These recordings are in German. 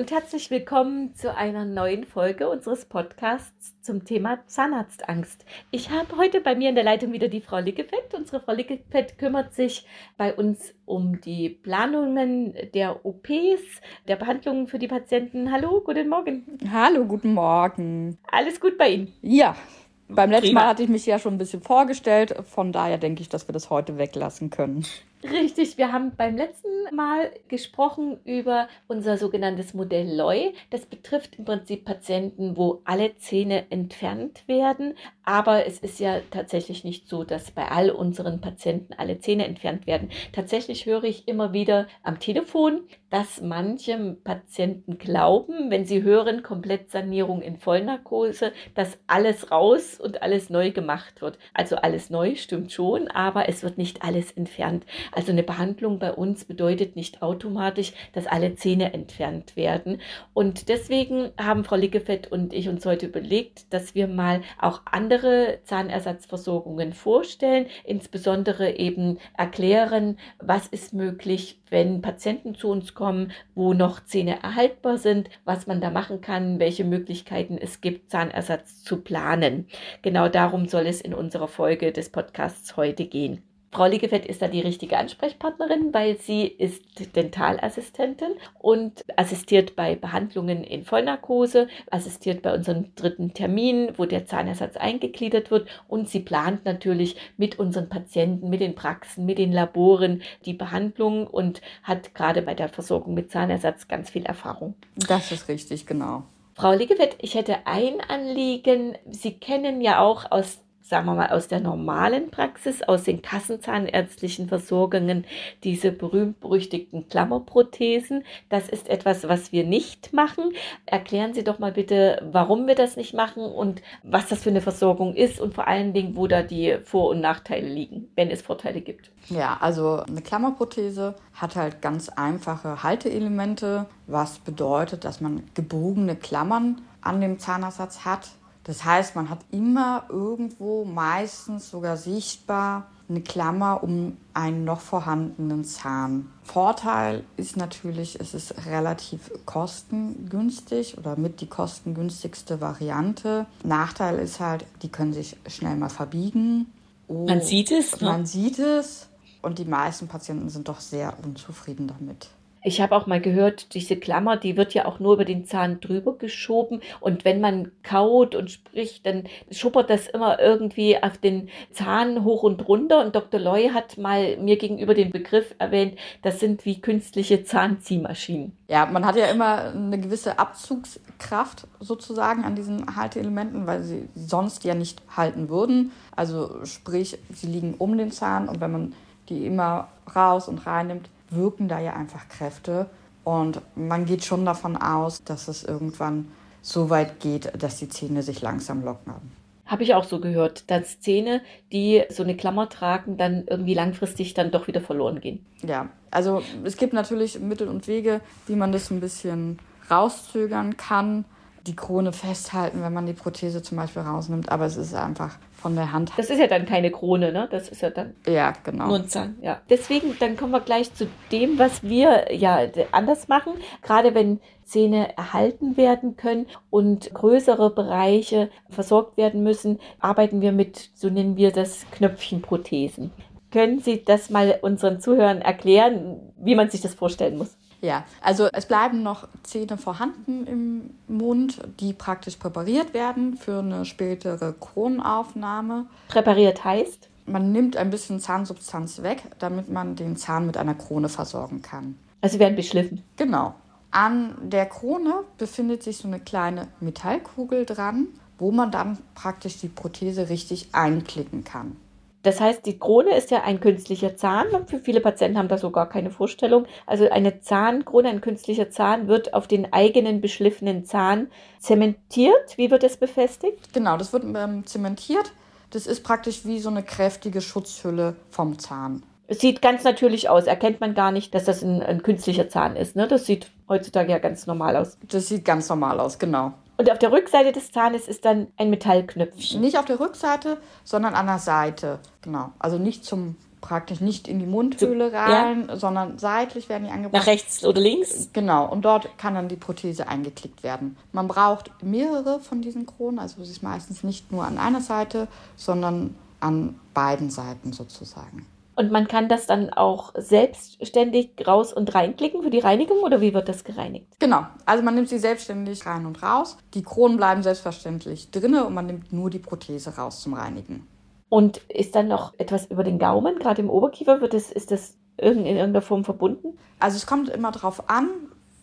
Und herzlich willkommen zu einer neuen Folge unseres Podcasts zum Thema Zahnarztangst. Ich habe heute bei mir in der Leitung wieder die Frau Lickefett. Unsere Frau Lickefett kümmert sich bei uns um die Planungen der OPs, der Behandlungen für die Patienten. Hallo, guten Morgen. Hallo, guten Morgen. Alles gut bei Ihnen? Ja, beim letzten Prima. Mal hatte ich mich ja schon ein bisschen vorgestellt. Von daher denke ich, dass wir das heute weglassen können. Richtig, wir haben beim letzten Mal gesprochen über unser sogenanntes Modell LOI. Das betrifft im Prinzip Patienten, wo alle Zähne entfernt werden. Aber es ist ja tatsächlich nicht so, dass bei all unseren Patienten alle Zähne entfernt werden. Tatsächlich höre ich immer wieder am Telefon, dass manche Patienten glauben, wenn sie hören Komplettsanierung in Vollnarkose, dass alles raus und alles neu gemacht wird. Also alles neu stimmt schon, aber es wird nicht alles entfernt. Also eine Behandlung bei uns bedeutet nicht automatisch, dass alle Zähne entfernt werden. Und deswegen haben Frau Lickefett und ich uns heute überlegt, dass wir mal auch andere Zahnersatzversorgungen vorstellen, insbesondere eben erklären, was ist möglich, wenn Patienten zu uns kommen, wo noch Zähne erhaltbar sind, was man da machen kann, welche Möglichkeiten es gibt, Zahnersatz zu planen. Genau darum soll es in unserer Folge des Podcasts heute gehen. Frau Liegefett ist da die richtige Ansprechpartnerin, weil sie ist Dentalassistentin und assistiert bei Behandlungen in Vollnarkose, assistiert bei unserem dritten Termin, wo der Zahnersatz eingegliedert wird und sie plant natürlich mit unseren Patienten, mit den Praxen, mit den Laboren die Behandlung und hat gerade bei der Versorgung mit Zahnersatz ganz viel Erfahrung. Das ist richtig, genau. Frau Liegefett, ich hätte ein Anliegen. Sie kennen ja auch aus sagen wir mal, aus der normalen Praxis, aus den kassenzahnärztlichen Versorgungen, diese berühmt-berüchtigten Klammerprothesen. Das ist etwas, was wir nicht machen. Erklären Sie doch mal bitte, warum wir das nicht machen und was das für eine Versorgung ist und vor allen Dingen, wo da die Vor- und Nachteile liegen, wenn es Vorteile gibt. Ja, also eine Klammerprothese hat halt ganz einfache Halteelemente, was bedeutet, dass man gebogene Klammern an dem Zahnersatz hat das heißt, man hat immer irgendwo, meistens sogar sichtbar, eine Klammer um einen noch vorhandenen Zahn. Vorteil ist natürlich, es ist relativ kostengünstig oder mit die kostengünstigste Variante. Nachteil ist halt, die können sich schnell mal verbiegen. Oh, man sieht es. Ne? Man sieht es und die meisten Patienten sind doch sehr unzufrieden damit. Ich habe auch mal gehört, diese Klammer, die wird ja auch nur über den Zahn drüber geschoben. Und wenn man kaut und spricht, dann schuppert das immer irgendwie auf den Zahn hoch und runter. Und Dr. Loy hat mal mir gegenüber den Begriff erwähnt, das sind wie künstliche Zahnziehmaschinen. Ja, man hat ja immer eine gewisse Abzugskraft sozusagen an diesen Halteelementen, weil sie sonst ja nicht halten würden. Also sprich, sie liegen um den Zahn und wenn man die immer raus und rein nimmt, wirken da ja einfach Kräfte. Und man geht schon davon aus, dass es irgendwann so weit geht, dass die Zähne sich langsam lockern. Habe ich auch so gehört, dass Zähne, die so eine Klammer tragen, dann irgendwie langfristig dann doch wieder verloren gehen. Ja, also es gibt natürlich Mittel und Wege, wie man das ein bisschen rauszögern kann. Die Krone festhalten, wenn man die Prothese zum Beispiel rausnimmt, aber es ist einfach von der Hand. Das ist ja dann keine Krone, ne? Das ist ja dann ja, genau. nur ein Zahn. Ja. Deswegen, dann kommen wir gleich zu dem, was wir ja anders machen. Gerade wenn Zähne erhalten werden können und größere Bereiche versorgt werden müssen, arbeiten wir mit, so nennen wir das, Knöpfchenprothesen. Können Sie das mal unseren Zuhörern erklären, wie man sich das vorstellen muss? Ja, also es bleiben noch Zähne vorhanden im Mund, die praktisch präpariert werden für eine spätere Kronaufnahme. Präpariert heißt? Man nimmt ein bisschen Zahnsubstanz weg, damit man den Zahn mit einer Krone versorgen kann. Also werden beschliffen. Genau. An der Krone befindet sich so eine kleine Metallkugel dran, wo man dann praktisch die Prothese richtig einklicken kann. Das heißt, die Krone ist ja ein künstlicher Zahn. Für viele Patienten haben da so gar keine Vorstellung. Also eine Zahnkrone, ein künstlicher Zahn wird auf den eigenen beschliffenen Zahn zementiert. Wie wird das befestigt? Genau, das wird ähm, zementiert. Das ist praktisch wie so eine kräftige Schutzhülle vom Zahn. Es sieht ganz natürlich aus. Erkennt man gar nicht, dass das ein, ein künstlicher Zahn ist. Ne? Das sieht heutzutage ja ganz normal aus. Das sieht ganz normal aus, genau. Und auf der Rückseite des Zahnes ist dann ein Metallknöpfchen. Nicht auf der Rückseite, sondern an der Seite. Genau. Also nicht zum praktisch nicht in die Mundhöhle rein, ja. sondern seitlich werden die angebracht. Nach rechts oder links? Genau. Und dort kann dann die Prothese eingeklickt werden. Man braucht mehrere von diesen Kronen. Also es ist meistens nicht nur an einer Seite, sondern an beiden Seiten sozusagen. Und man kann das dann auch selbstständig raus und reinklicken für die Reinigung oder wie wird das gereinigt? Genau, also man nimmt sie selbstständig rein und raus. Die Kronen bleiben selbstverständlich drinne und man nimmt nur die Prothese raus zum Reinigen. Und ist dann noch etwas über den Gaumen, gerade im Oberkiefer, wird das, ist das in irgendeiner Form verbunden? Also es kommt immer darauf an,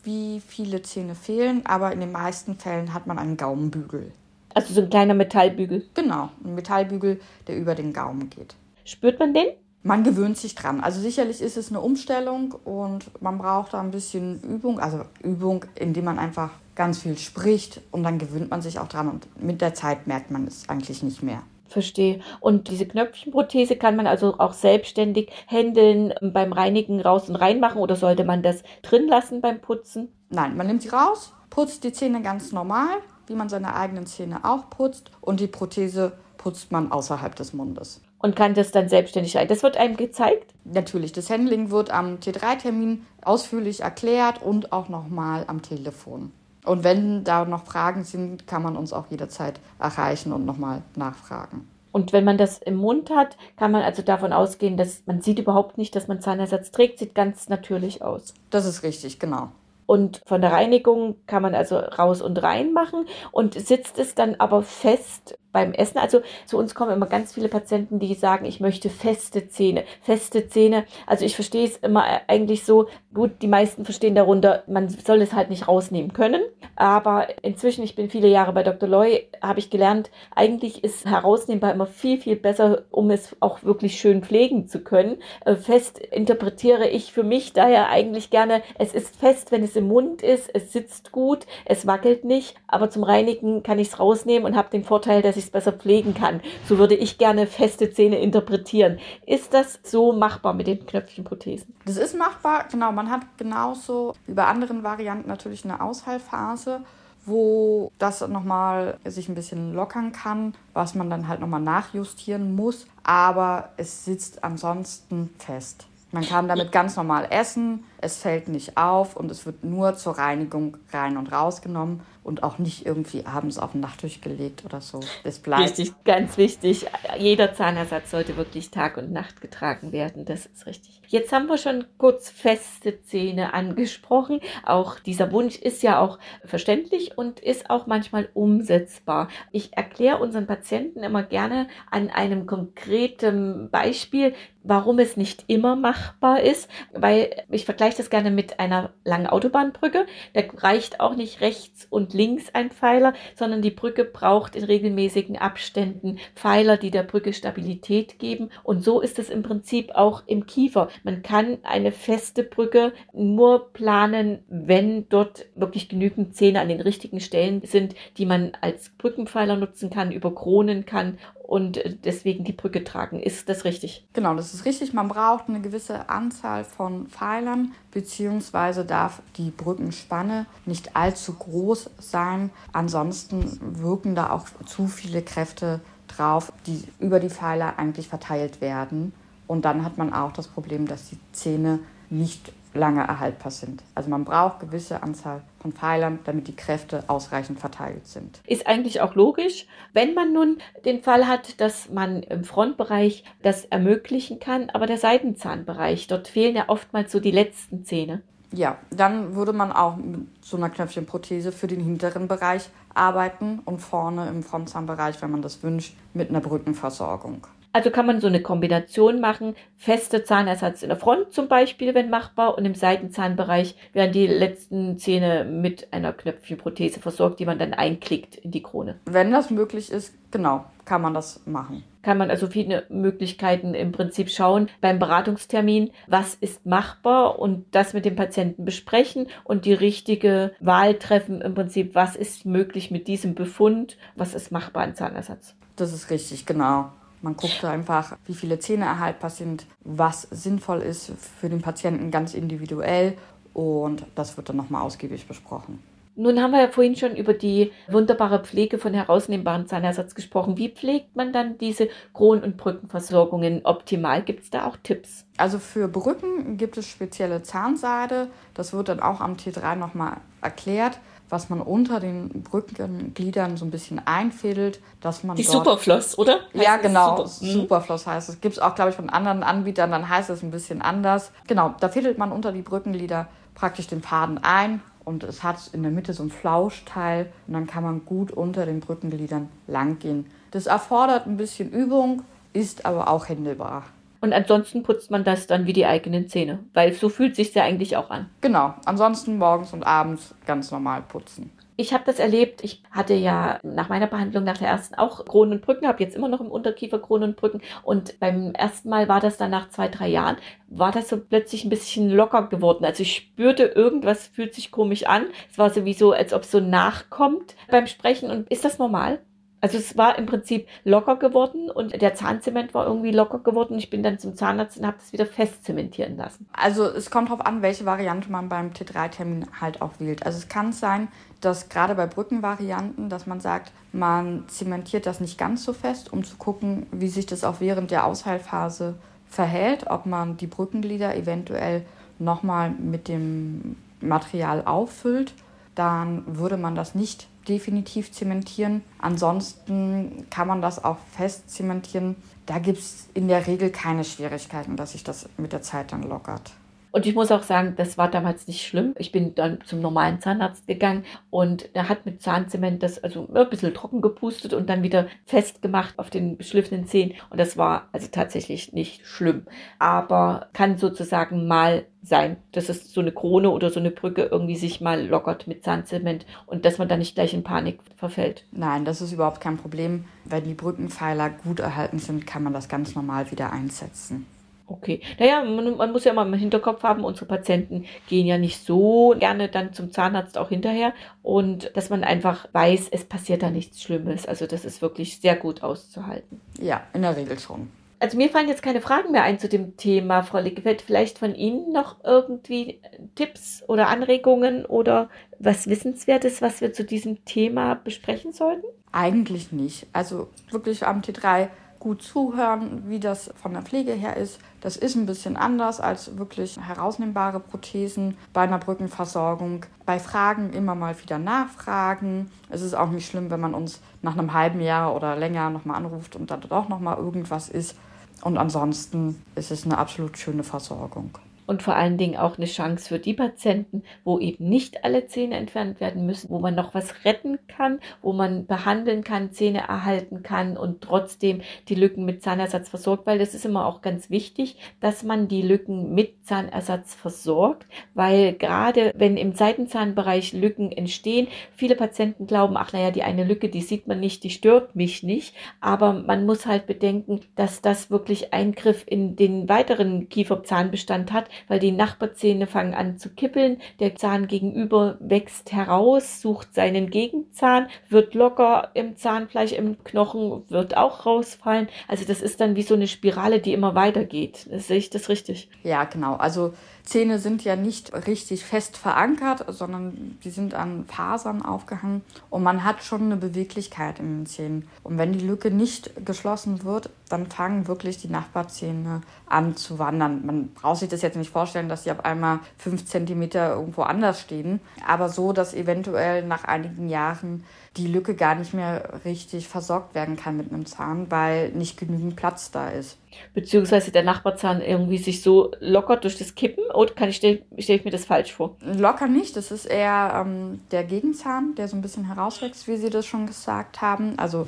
wie viele Zähne fehlen, aber in den meisten Fällen hat man einen Gaumenbügel. Also so ein kleiner Metallbügel? Genau, ein Metallbügel, der über den Gaumen geht. Spürt man den? Man gewöhnt sich dran. Also sicherlich ist es eine Umstellung und man braucht da ein bisschen Übung, also Übung, indem man einfach ganz viel spricht und dann gewöhnt man sich auch dran und mit der Zeit merkt man es eigentlich nicht mehr. Verstehe. Und diese Knöpfchenprothese kann man also auch selbstständig händeln, beim Reinigen raus und rein machen oder sollte man das drin lassen beim Putzen? Nein, man nimmt sie raus, putzt die Zähne ganz normal, wie man seine eigenen Zähne auch putzt und die Prothese putzt man außerhalb des Mundes und kann das dann selbstständig rein. Das wird einem gezeigt? Natürlich, das Handling wird am T3-Termin ausführlich erklärt und auch nochmal am Telefon. Und wenn da noch Fragen sind, kann man uns auch jederzeit erreichen und nochmal nachfragen. Und wenn man das im Mund hat, kann man also davon ausgehen, dass man sieht überhaupt nicht, dass man Zahnersatz trägt, sieht ganz natürlich aus. Das ist richtig, genau. Und von der Reinigung kann man also raus und rein machen und sitzt es dann aber fest beim Essen. Also zu uns kommen immer ganz viele Patienten, die sagen, ich möchte feste Zähne. Feste Zähne. Also ich verstehe es immer eigentlich so, gut, die meisten verstehen darunter, man soll es halt nicht rausnehmen können. Aber inzwischen, ich bin viele Jahre bei Dr. Loy, habe ich gelernt, eigentlich ist herausnehmbar immer viel, viel besser, um es auch wirklich schön pflegen zu können. Äh, fest interpretiere ich für mich daher eigentlich gerne, es ist fest, wenn es im Mund ist, es sitzt gut, es wackelt nicht, aber zum Reinigen kann ich es rausnehmen und habe den Vorteil, dass ich es besser pflegen kann. So würde ich gerne feste Zähne interpretieren. Ist das so machbar mit den Knöpfchenprothesen? Das ist machbar, genau. Man hat genauso wie bei anderen Varianten natürlich eine Ausfallphase wo das nochmal sich ein bisschen lockern kann, was man dann halt nochmal nachjustieren muss. Aber es sitzt ansonsten fest. Man kann damit ganz normal essen, es fällt nicht auf und es wird nur zur Reinigung rein und rausgenommen und auch nicht irgendwie abends auf den Nachttisch gelegt oder so. Das bleibt. Richtig, ganz wichtig. Jeder Zahnersatz sollte wirklich Tag und Nacht getragen werden. Das ist richtig. Jetzt haben wir schon kurz feste Zähne angesprochen. Auch dieser Wunsch ist ja auch verständlich und ist auch manchmal umsetzbar. Ich erkläre unseren Patienten immer gerne an einem konkreten Beispiel, warum es nicht immer machbar ist, weil ich vergleiche das gerne mit einer langen Autobahnbrücke. Da reicht auch nicht rechts und links ein Pfeiler, sondern die Brücke braucht in regelmäßigen Abständen Pfeiler, die der Brücke Stabilität geben. Und so ist es im Prinzip auch im Kiefer. Man kann eine feste Brücke nur planen, wenn dort wirklich genügend Zähne an den richtigen Stellen sind, die man als Brückenpfeiler nutzen kann, über Kronen kann und deswegen die Brücke tragen. Ist das richtig? Genau, das ist richtig. Man braucht eine gewisse Anzahl von Pfeilern, beziehungsweise darf die Brückenspanne nicht allzu groß sein. Ansonsten wirken da auch zu viele Kräfte drauf, die über die Pfeiler eigentlich verteilt werden. Und dann hat man auch das Problem, dass die Zähne nicht lange erhaltbar sind. Also man braucht gewisse Anzahl von Pfeilern, damit die Kräfte ausreichend verteilt sind. Ist eigentlich auch logisch, wenn man nun den Fall hat, dass man im Frontbereich das ermöglichen kann, aber der Seitenzahnbereich, dort fehlen ja oftmals so die letzten Zähne. Ja, dann würde man auch mit so einer Knöpfchenprothese für den hinteren Bereich arbeiten und vorne im Frontzahnbereich, wenn man das wünscht, mit einer Brückenversorgung. Also kann man so eine Kombination machen. Feste Zahnersatz in der Front zum Beispiel, wenn machbar, und im Seitenzahnbereich werden die letzten Zähne mit einer Knöpfchenprothese versorgt, die man dann einklickt in die Krone. Wenn das möglich ist, genau, kann man das machen. Kann man also viele Möglichkeiten im Prinzip schauen beim Beratungstermin, was ist machbar und das mit dem Patienten besprechen und die richtige Wahl treffen im Prinzip, was ist möglich mit diesem Befund, was ist machbar an Zahnersatz. Das ist richtig, genau. Man guckt einfach, wie viele Zähne erhaltbar sind, was sinnvoll ist für den Patienten ganz individuell und das wird dann nochmal ausgiebig besprochen. Nun haben wir ja vorhin schon über die wunderbare Pflege von herausnehmbaren Zahnersatz gesprochen. Wie pflegt man dann diese Kronen- und Brückenversorgungen optimal? Gibt es da auch Tipps? Also für Brücken gibt es spezielle Zahnseide. Das wird dann auch am T3 nochmal erklärt, was man unter den Brückengliedern so ein bisschen einfädelt, dass man Die Superfloss, oder? Heißt ja, genau. Super. Mhm. Superfloss heißt es. Gibt es auch, glaube ich, von anderen Anbietern, dann heißt es ein bisschen anders. Genau, da fädelt man unter die Brückenglieder praktisch den Faden ein und es hat in der Mitte so ein Flauschteil und dann kann man gut unter den Brückengliedern lang gehen. Das erfordert ein bisschen Übung, ist aber auch händelbar. Und ansonsten putzt man das dann wie die eigenen Zähne, weil so fühlt sich ja eigentlich auch an. Genau, ansonsten morgens und abends ganz normal putzen. Ich habe das erlebt. Ich hatte ja nach meiner Behandlung nach der ersten auch Kronen und Brücken, habe jetzt immer noch im Unterkiefer Kronen und Brücken. Und beim ersten Mal war das dann nach zwei, drei Jahren, war das so plötzlich ein bisschen locker geworden. Also ich spürte, irgendwas fühlt sich komisch an. Es war sowieso, als ob es so nachkommt beim Sprechen. Und ist das normal? Also es war im Prinzip locker geworden und der Zahnzement war irgendwie locker geworden. Ich bin dann zum Zahnarzt und habe das wieder festzementieren lassen. Also es kommt darauf an, welche Variante man beim T3-Termin halt auch wählt. Also es kann sein, dass gerade bei Brückenvarianten, dass man sagt, man zementiert das nicht ganz so fest, um zu gucken, wie sich das auch während der Ausheilphase verhält, ob man die Brückenglieder eventuell nochmal mit dem Material auffüllt. Dann würde man das nicht definitiv zementieren. Ansonsten kann man das auch fest zementieren. Da gibt es in der Regel keine Schwierigkeiten, dass sich das mit der Zeit dann lockert. Und ich muss auch sagen, das war damals nicht schlimm. Ich bin dann zum normalen Zahnarzt gegangen und der hat mit Zahnzement das also ein bisschen trocken gepustet und dann wieder festgemacht auf den beschliffenen Zähnen. Und das war also tatsächlich nicht schlimm. Aber kann sozusagen mal sein, dass es so eine Krone oder so eine Brücke irgendwie sich mal lockert mit Zahnzement und dass man da nicht gleich in Panik verfällt. Nein, das ist überhaupt kein Problem. Wenn die Brückenpfeiler gut erhalten sind, kann man das ganz normal wieder einsetzen. Okay. Naja, man, man, muss ja mal im Hinterkopf haben, unsere Patienten gehen ja nicht so gerne dann zum Zahnarzt auch hinterher und dass man einfach weiß, es passiert da nichts Schlimmes. Also das ist wirklich sehr gut auszuhalten. Ja, in der Regel schon. Also mir fallen jetzt keine Fragen mehr ein zu dem Thema, Frau Lickefeld. Vielleicht von Ihnen noch irgendwie Tipps oder Anregungen oder was Wissenswertes, was wir zu diesem Thema besprechen sollten? Eigentlich nicht. Also wirklich am T3 gut zuhören, wie das von der Pflege her ist. Das ist ein bisschen anders als wirklich herausnehmbare Prothesen bei einer Brückenversorgung. Bei Fragen immer mal wieder nachfragen. Es ist auch nicht schlimm, wenn man uns nach einem halben Jahr oder länger nochmal anruft und dann doch nochmal irgendwas ist. Und ansonsten ist es eine absolut schöne Versorgung und vor allen Dingen auch eine Chance für die Patienten, wo eben nicht alle Zähne entfernt werden müssen, wo man noch was retten kann, wo man behandeln kann, Zähne erhalten kann und trotzdem die Lücken mit Zahnersatz versorgt, weil das ist immer auch ganz wichtig, dass man die Lücken mit Zahnersatz versorgt, weil gerade wenn im Seitenzahnbereich Lücken entstehen, viele Patienten glauben, ach naja, die eine Lücke, die sieht man nicht, die stört mich nicht, aber man muss halt bedenken, dass das wirklich Eingriff in den weiteren Kieferzahnbestand hat, weil die Nachbarzähne fangen an zu kippeln, der Zahn gegenüber wächst heraus, sucht seinen Gegenzahn, wird locker im Zahnfleisch, im Knochen, wird auch rausfallen. Also das ist dann wie so eine Spirale, die immer weitergeht. Sehe ich das richtig? Ja, genau. Also Zähne sind ja nicht richtig fest verankert, sondern die sind an Fasern aufgehangen und man hat schon eine Beweglichkeit in den Zähnen. Und wenn die Lücke nicht geschlossen wird, dann fangen wirklich die Nachbarzähne an zu wandern. Man braucht sich das jetzt nicht vorstellen, dass sie auf einmal fünf Zentimeter irgendwo anders stehen, aber so, dass eventuell nach einigen Jahren die Lücke gar nicht mehr richtig versorgt werden kann mit einem Zahn, weil nicht genügend Platz da ist. Beziehungsweise der Nachbarzahn irgendwie sich so lockert durch das Kippen oder kann ich stelle stell ich mir das falsch vor? Locker nicht, das ist eher ähm, der Gegenzahn, der so ein bisschen herauswächst, wie Sie das schon gesagt haben. Also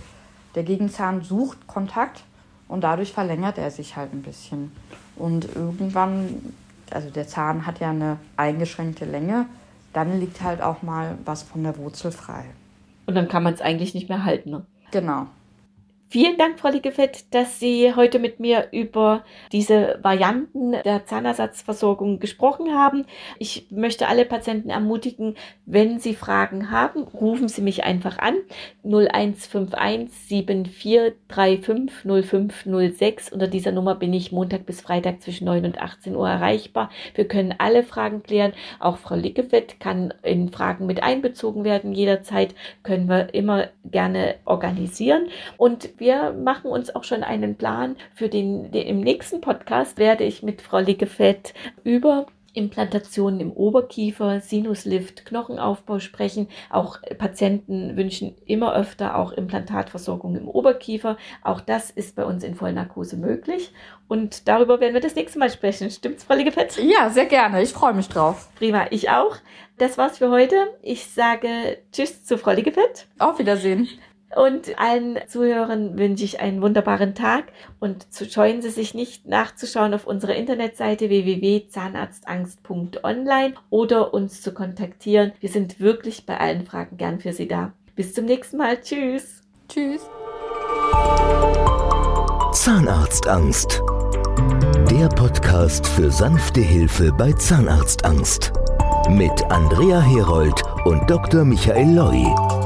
der Gegenzahn sucht Kontakt und dadurch verlängert er sich halt ein bisschen. Und irgendwann, also der Zahn hat ja eine eingeschränkte Länge, dann liegt halt auch mal was von der Wurzel frei. Und dann kann man es eigentlich nicht mehr halten. Ne? Genau. Vielen Dank, Frau Liegefett, dass Sie heute mit mir über diese Varianten der Zahnersatzversorgung gesprochen haben. Ich möchte alle Patienten ermutigen, wenn Sie Fragen haben, rufen Sie mich einfach an. 0151 7435 0506. Unter dieser Nummer bin ich Montag bis Freitag zwischen 9 und 18 Uhr erreichbar. Wir können alle Fragen klären. Auch Frau Liegefett kann in Fragen mit einbezogen werden. Jederzeit können wir immer gerne organisieren. Und wir machen uns auch schon einen Plan für den, den im nächsten Podcast werde ich mit Frau Liggefett über Implantationen im Oberkiefer, Sinuslift, Knochenaufbau sprechen. Auch Patienten wünschen immer öfter auch Implantatversorgung im Oberkiefer. Auch das ist bei uns in Vollnarkose möglich. Und darüber werden wir das nächste Mal sprechen. Stimmt's, Frau Liggefett? Ja, sehr gerne. Ich freue mich drauf. Prima, ich auch. Das war's für heute. Ich sage Tschüss zu Frau Liggefett. Auf Wiedersehen. Und allen Zuhörern wünsche ich einen wunderbaren Tag und zu scheuen Sie sich nicht nachzuschauen auf unserer Internetseite www.zahnarztangst.online oder uns zu kontaktieren. Wir sind wirklich bei allen Fragen gern für Sie da. Bis zum nächsten Mal. Tschüss. Tschüss. Zahnarztangst. Der Podcast für sanfte Hilfe bei Zahnarztangst. Mit Andrea Herold und Dr. Michael Loi.